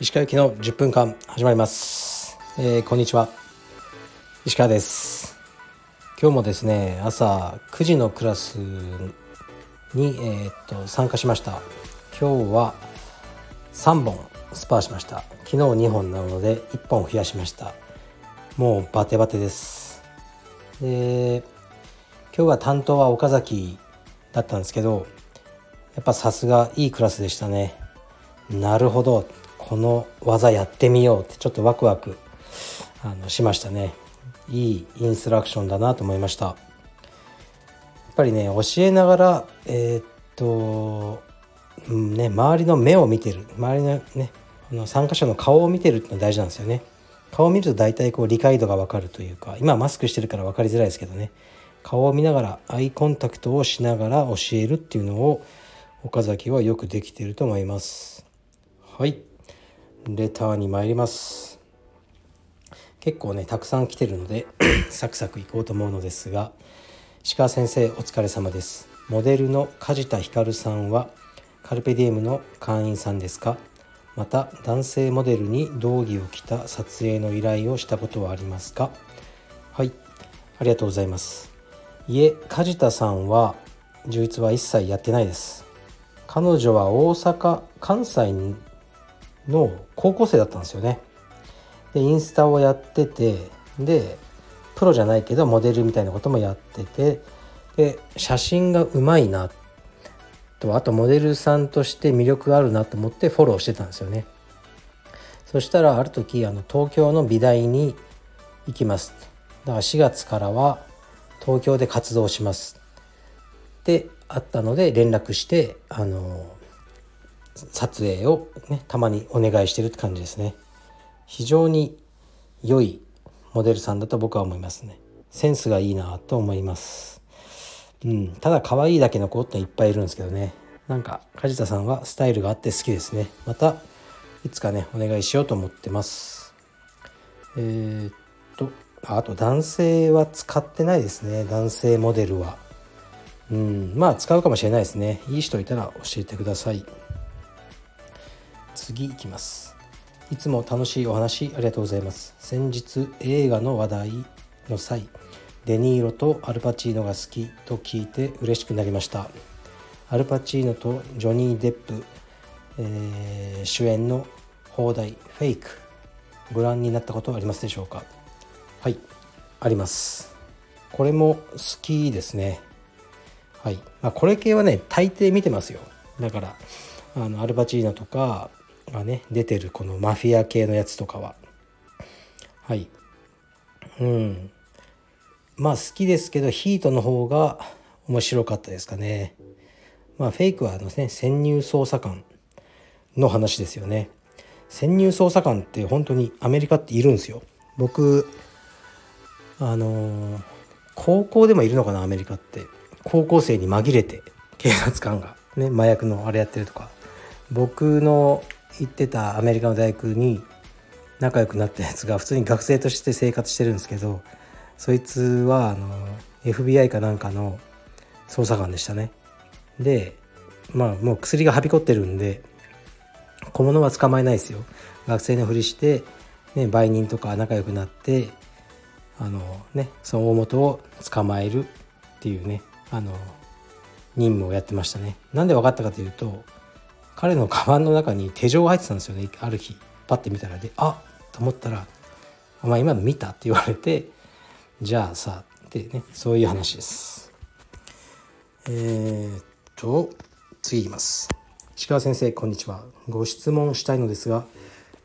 石川行きの10分間始まります、えー、こんにちは。石川です。今日もですね朝9時のクラスに、えー、っと参加しました。今日は3本スパーしました。昨日2本なので1本増やしました。もうバテバテです。で今日は担当は岡崎だったんですけどやっぱさすがいいクラスでしたね。なるほど。この技やってみようってちょっとワクワクあのしましたね。いいインストラクションだなと思いました。やっぱりね教えながらえー、っと、うんね、周りの目を見てる。周りのねこの参加者の顔を見てるってのは大事なんですよね。顔を見ると大体こう理解度がわかるというか今マスクしてるから分かりづらいですけどね。顔を見ながらアイコンタクトをしながら教えるっていうのを岡崎はよくできていると思います。はい。レターに参ります。結構ねたくさん来てるので サクサクいこうと思うのですが鹿先生お疲れ様です。モデルの梶田ひかるさんはカルペディエムの会員さんですか？また男性モデルに道着を着た撮影の依頼をしたことはありますか？はい。ありがとうございます。いえ梶田さんは充実は一切やってないです。彼女は大阪関西の高校生だったんですよね。でインスタをやっててでプロじゃないけどモデルみたいなこともやっててで写真がうまいなとあとモデルさんとして魅力があるなと思ってフォローしてたんですよね。そしたらある時あの東京の美大に行きます。だから4月からは東京で活動します。ってあったので連絡してあの撮影をねたまにお願いしてるって感じですね。非常に良いモデルさんだと僕は思いますね。センスがいいなと思います。うん。ただ可愛いだけの子っていっぱいいるんですけどね。なんか梶田さんはスタイルがあって好きですね。またいつかねお願いしようと思ってます。えー、っとあと男性は使ってないですね。男性モデルは。うん。まあ使うかもしれないですね。いい人いたら教えてください。次いきます。いつも楽しいお話ありがとうございます。先日映画の話題の際デニーロとアルパチーノが好きと聞いて嬉しくなりました。アルパチーノとジョニー・デップ、えー、主演の放題「フェイク」ご覧になったことはありますでしょうか？はい。あります。これも好きですね。はい、まあ、これ系はね大抵見てますよ。だからあのアルパチーノとかがね出てるこのマフィア系のやつとかは。はい。うん。まあ好きですけどヒートの方が面白かったですかね。まあフェイクはあのね潜入捜査官の話ですよね。潜入捜査官って本当にアメリカっているんですよ。僕あの高校でもいるのかなアメリカって。高校生に紛れて警察官が。ね麻薬のあれやってるとか。僕の行ってたアメリカの大学に仲良くなったやつが普通に学生として生活してるんですけどそいつはあの FBI かなんかの捜査官でしたね。でまあもう薬がはびこってるんで小物は捕まえないですよ。学生のふりして、ね、売人とか仲良くなってあのねその大元を捕まえるっていうねあの任務をやってましたね。なんで分かったかというと彼のカバンの中に手錠が入ってたんですよねある日。パッて見たらであと思ったら「お前今の見た?」って言われて「じゃあさ」ってねそういう話です。えー、っと次いきます。石川先生こんにちは。ご質問したいのですが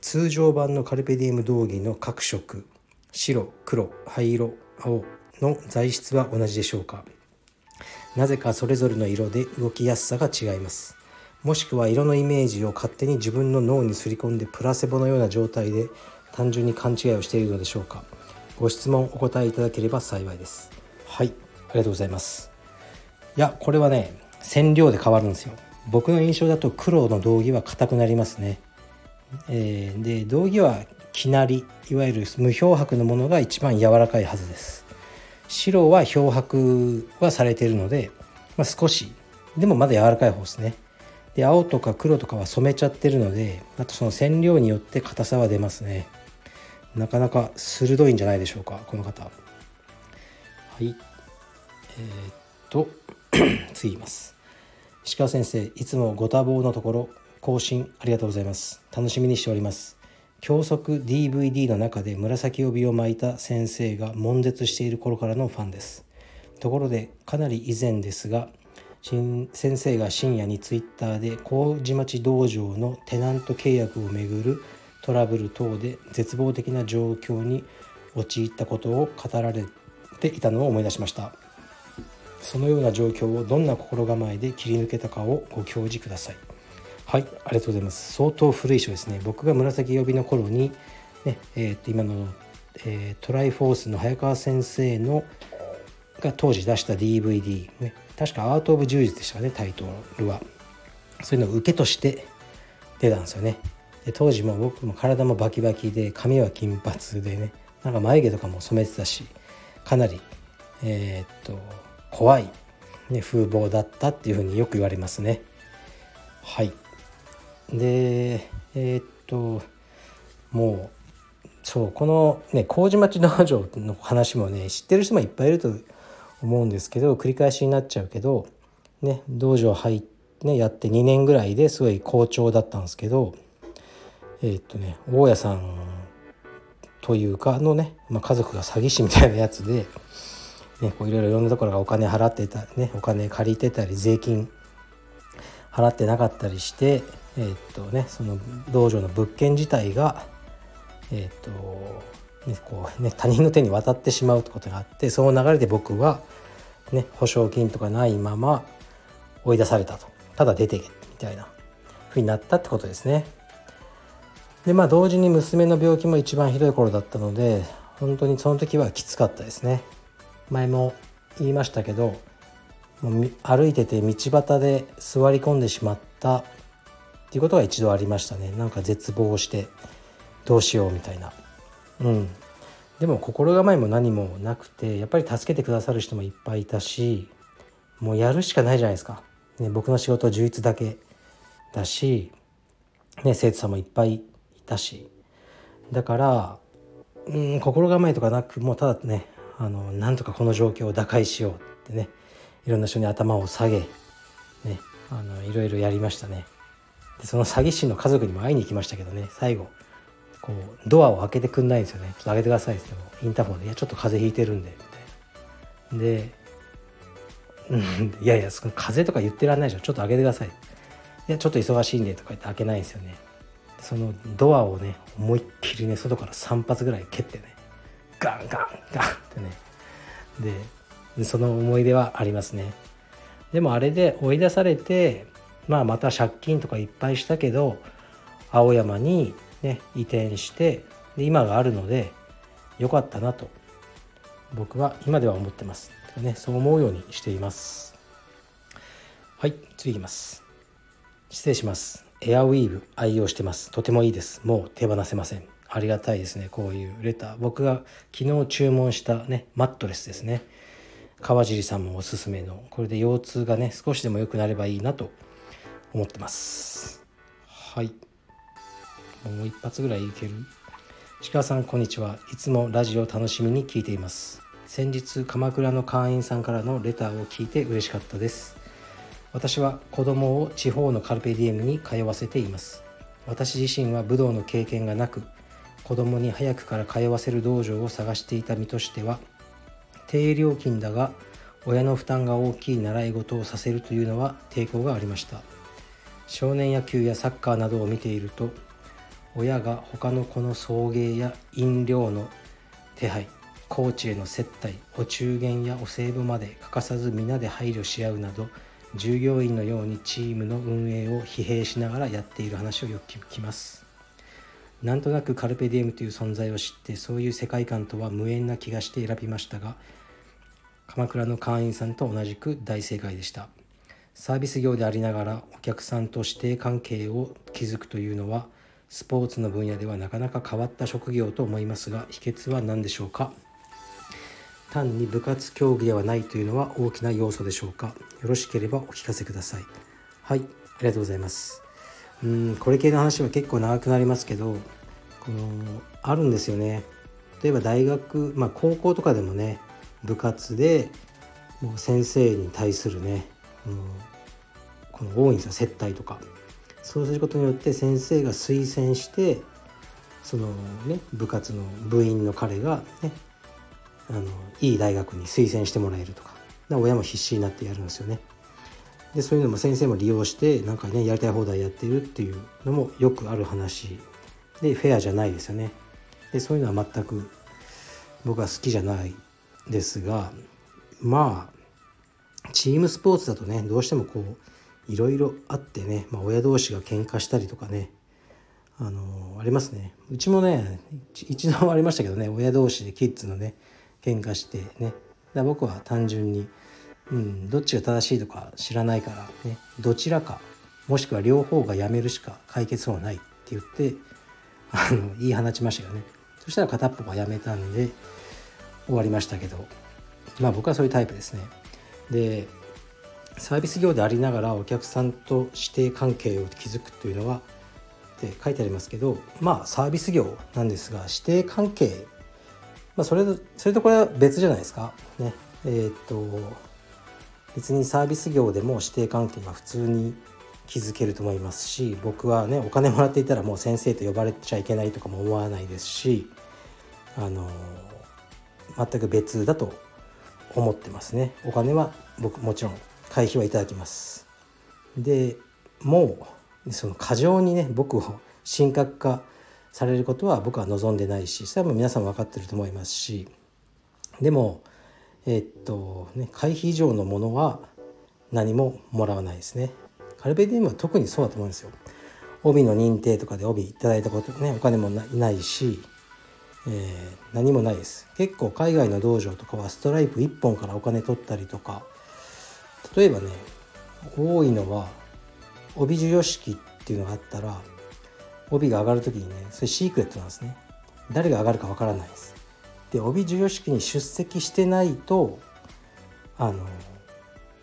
通常版のカルペディウム道着の各色白黒灰色青の材質は同じでしょうか？なぜかそれぞれの色で動きやすさが違います。もしくは色のイメージを勝手に自分の脳にすり込んでプラセボのような状態で単純に勘違いをしているのでしょうか？ご質問お答えいただければ幸いです。はいありがとうございます。いやこれはね染料で変わるんですよ。僕の印象だと黒の道着は硬くなりますね、えー、で道着はきなりいわゆる無漂白のものが一番柔らかいはずです。白は漂白はされているので、まあ、少しでもまだ柔らかい方ですね。で青とか黒とかは染めちゃってるのであとその染料によって硬さは出ますね。なかなか鋭いんじゃないでしょうかこの方。はい。えー、っと 次います。石川先生いつもご多忙のところ更新ありがとうございます。楽しみにしております。教則 DVD の中で紫帯を巻いた先生が悶絶している頃からのファンです。ところでかなり以前ですが先生が深夜にツイッターで麹町道場のテナント契約をめぐるトラブル等で絶望的な状況に陥ったことを語られていたのを思い出しました。そのような状況をどんな心構えで切り抜けたかをご教示ください。はいありがとうございます。相当古い書ですね。僕が紫帯の頃に、ねえー、と今の、えー、トライフォースの早川先生のが当時出した DVD、ね、確かアート・オブ・柔術でしたねタイトルは。そういうのを受けとして出たんですよね。で当時も僕も体もバキバキで髪は金髪でねなんか眉毛とかも染めてたしかなりえー、っと怖い、ね、風貌だったっていうふうによく言われますね。はい。でえー、っともうそうこのね麹町道場の話もね知ってる人もいっぱいいると思うんですけど繰り返しになっちゃうけどね道場入ってねやって2年ぐらいですごい好調だったんですけどえー、っとね大家さんというかのね、まあ、家族が詐欺師みたいなやつで、ね、こういろいろいろんなところがお金払ってたねお金借りてたり税金払ってなかったりしてえー、っとねその道場の物件自体がえー、っとねこうね、他人の手に渡ってしまうってことがあってその流れで僕は、ね、保証金とかないまま追い出されたとただ出てけみたいなふうになったってことですね。でまあ同時に娘の病気も一番ひどい頃だったので本当にその時はきつかったですね。前も言いましたけどもう歩いてて道端で座り込んでしまったっていうことが一度ありましたね。なんか絶望してどうしようみたいな。うん。でも心構えも何もなくてやっぱり助けてくださる人もいっぱいいたしもうやるしかないじゃないですか、ね、僕の仕事は充実だけだし、ね、生徒さんもいっぱいいたし。だからうん心構えとかなくもうただねあのなんとかこの状況を打開しようってねいろんな人に頭を下げ、ね、あのいろいろやりましたね。でその詐欺師の家族にも会いに行きましたけどね。最後こうドアを開けてくんないんですよね「ちょっと開けてください」って言ってもインターフォンで「いやちょっと風邪ひいてるんで」みたいなで「いやいやその風邪とか言ってらんないでしょ。ちょっと開けてください」いやちょっと忙しいんで」とか言って開けないんですよね。そのドアをね思いっきりね外から3発ぐらい蹴ってねガンガンガンってね。でその思い出はありますね。でもあれで追い出されてまあまた借金とかいっぱいしたけど青山にね移転してで今があるので良かったなと僕は今では思ってます、ね、そう思うようにしています。はい次いきます。失礼します。エアウィーヴ愛用してます。とてもいいです。もう手放せません。ありがたいですねこういうレター。僕が昨日注文したねマットレスですね。川尻さんもおすすめのこれで腰痛がね少しでも良くなればいいなと思ってます。はい。もう一発ぐらいいける？石川さんこんにちは。いつもラジオ楽しみに聞いています。先日鎌倉の会員さんからのレターを聞いて嬉しかったです。私は子供を地方のカルペディエムに通わせています。私自身は武道の経験がなく子供に早くから通わせる道場を探していた身としては低料金だが親の負担が大きい習い事をさせるというのは抵抗がありました。少年野球やサッカーなどを見ていると親が他の子の送迎や飲料の手配コーチへの接待お中元やお歳暮まで欠かさず皆で配慮し合うなど従業員のようにチームの運営を疲弊しながらやっている話をよく聞きます。なんとなくカルペディエムという存在を知ってそういう世界観とは無縁な気がして選びましたが鎌倉の会員さんと同じく大正解でした。サービス業でありながらお客さんと指定関係を築くというのはスポーツの分野ではなかなか変わった職業と思いますが秘訣は何でしょうか？単に部活競技ではないというのは大きな要素でしょうか？よろしければお聞かせください。はいありがとうございます。うんこれ系の話は結構長くなりますけどこのあるんですよね。例えば大学まあ高校とかでもね部活でもう先生に対するね、うん、この多いんですよ接待とかそうすることによって先生が推薦してそのね部活の部員の彼がねあのいい大学に推薦してもらえるとか親も必死になってやるんですよね。でそういうのも先生も利用してなんかねやりたい放題やってるっていうのもよくある話でフェアじゃないですよね。でそういうのは全く僕は好きじゃないですがまあチームスポーツだとねどうしてもこういろいろあってね、まあ、親同士が喧嘩したりとかねあのありますね。うちもね一度もありましたけどね親同士でキッズのね喧嘩してね。だ僕は単純に、うん、どっちが正しいとか知らないからねどちらかもしくは両方がやめるしか解決法はないって言ってあの言い放ちましたよね。そしたら片っぽがやめたんで終わりましたけどまあ僕はそういうタイプですね。でサービス業でありながらお客さんと師弟関係を築くというのはって書いてありますけどまあサービス業なんですが師弟関係まあ、それそれとこれは別じゃないですか。ねえー、っと別にサービス業でも師弟関係が普通に築けると思いますし僕はねお金もらっていたらもう先生と呼ばれちゃいけないとかも思わないですしあの全く別だと思ってますねお金は僕もちろん会費はいただきますでもうその過剰にね僕を神格化されることは僕は望んでないしそれはもう皆さん分かってると思いますしでもえー、っとね会費以上のものは何ももらわないですね。カルベディウムは特にそうだと思うんですよ。帯の認定とかで帯いただいたことねお金もないし、えー、何もないです。結構海外の道場とかはストライプ1本からお金取ったりとか例えばね多いのは帯授与式っていうのがあったら帯が上がる時にねそれシークレットなんですね。誰が上がるかわからないです。で帯授与式に出席してないとあの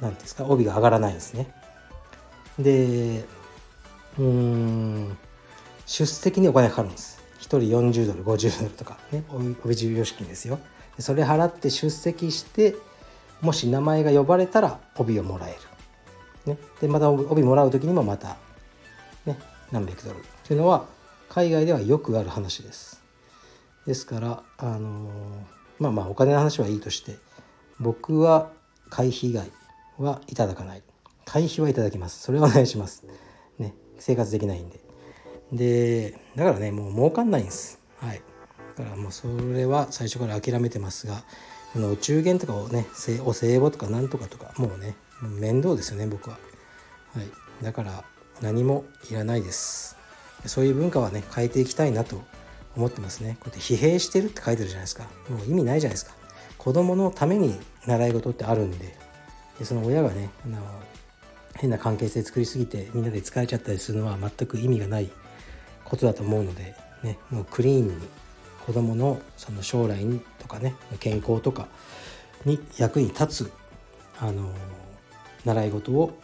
何ですか帯が上がらないですね。でうん出席にお金かかるんです。1人40ドル50ドルとかね帯授与式ですよ。それ払って出席してもし名前が呼ばれたら帯をもらえる、ね、でまた帯もらう時にもまた、ね、何百ドル。というのは海外ではよくある話です。ですからあのまあまあお金の話はいいとして僕は会費以外はいただかない。会費はいただきます。それはお願いします。ね。生活できないんで。でだからねもう儲かんないんです。はい。だからもうそれは最初から諦めてますがこのお中元とかをねお歳暮とかなんとかとかもうね面倒ですよね僕は。はい。だから何もいらないです。そういう文化はね変えていきたいなと思ってますね。こうやって疲弊してるって書いてるじゃないですか。もう意味ないじゃないですか。子供のために習い事ってあるんで。でその親がねあの変な関係性作りすぎてみんなで疲れちゃったりするのは全く意味がないことだと思うので、ね、もうクリーンに子供のその将来とかね健康とかに役に立つあの習い事を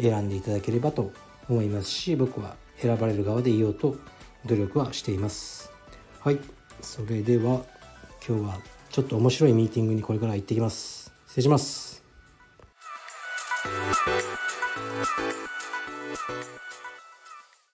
選んでいただければと思いますし僕は選ばれる側でいようと努力はしています。はい。それでは今日はちょっと面白いミーティングにこれから行ってきます。失礼します。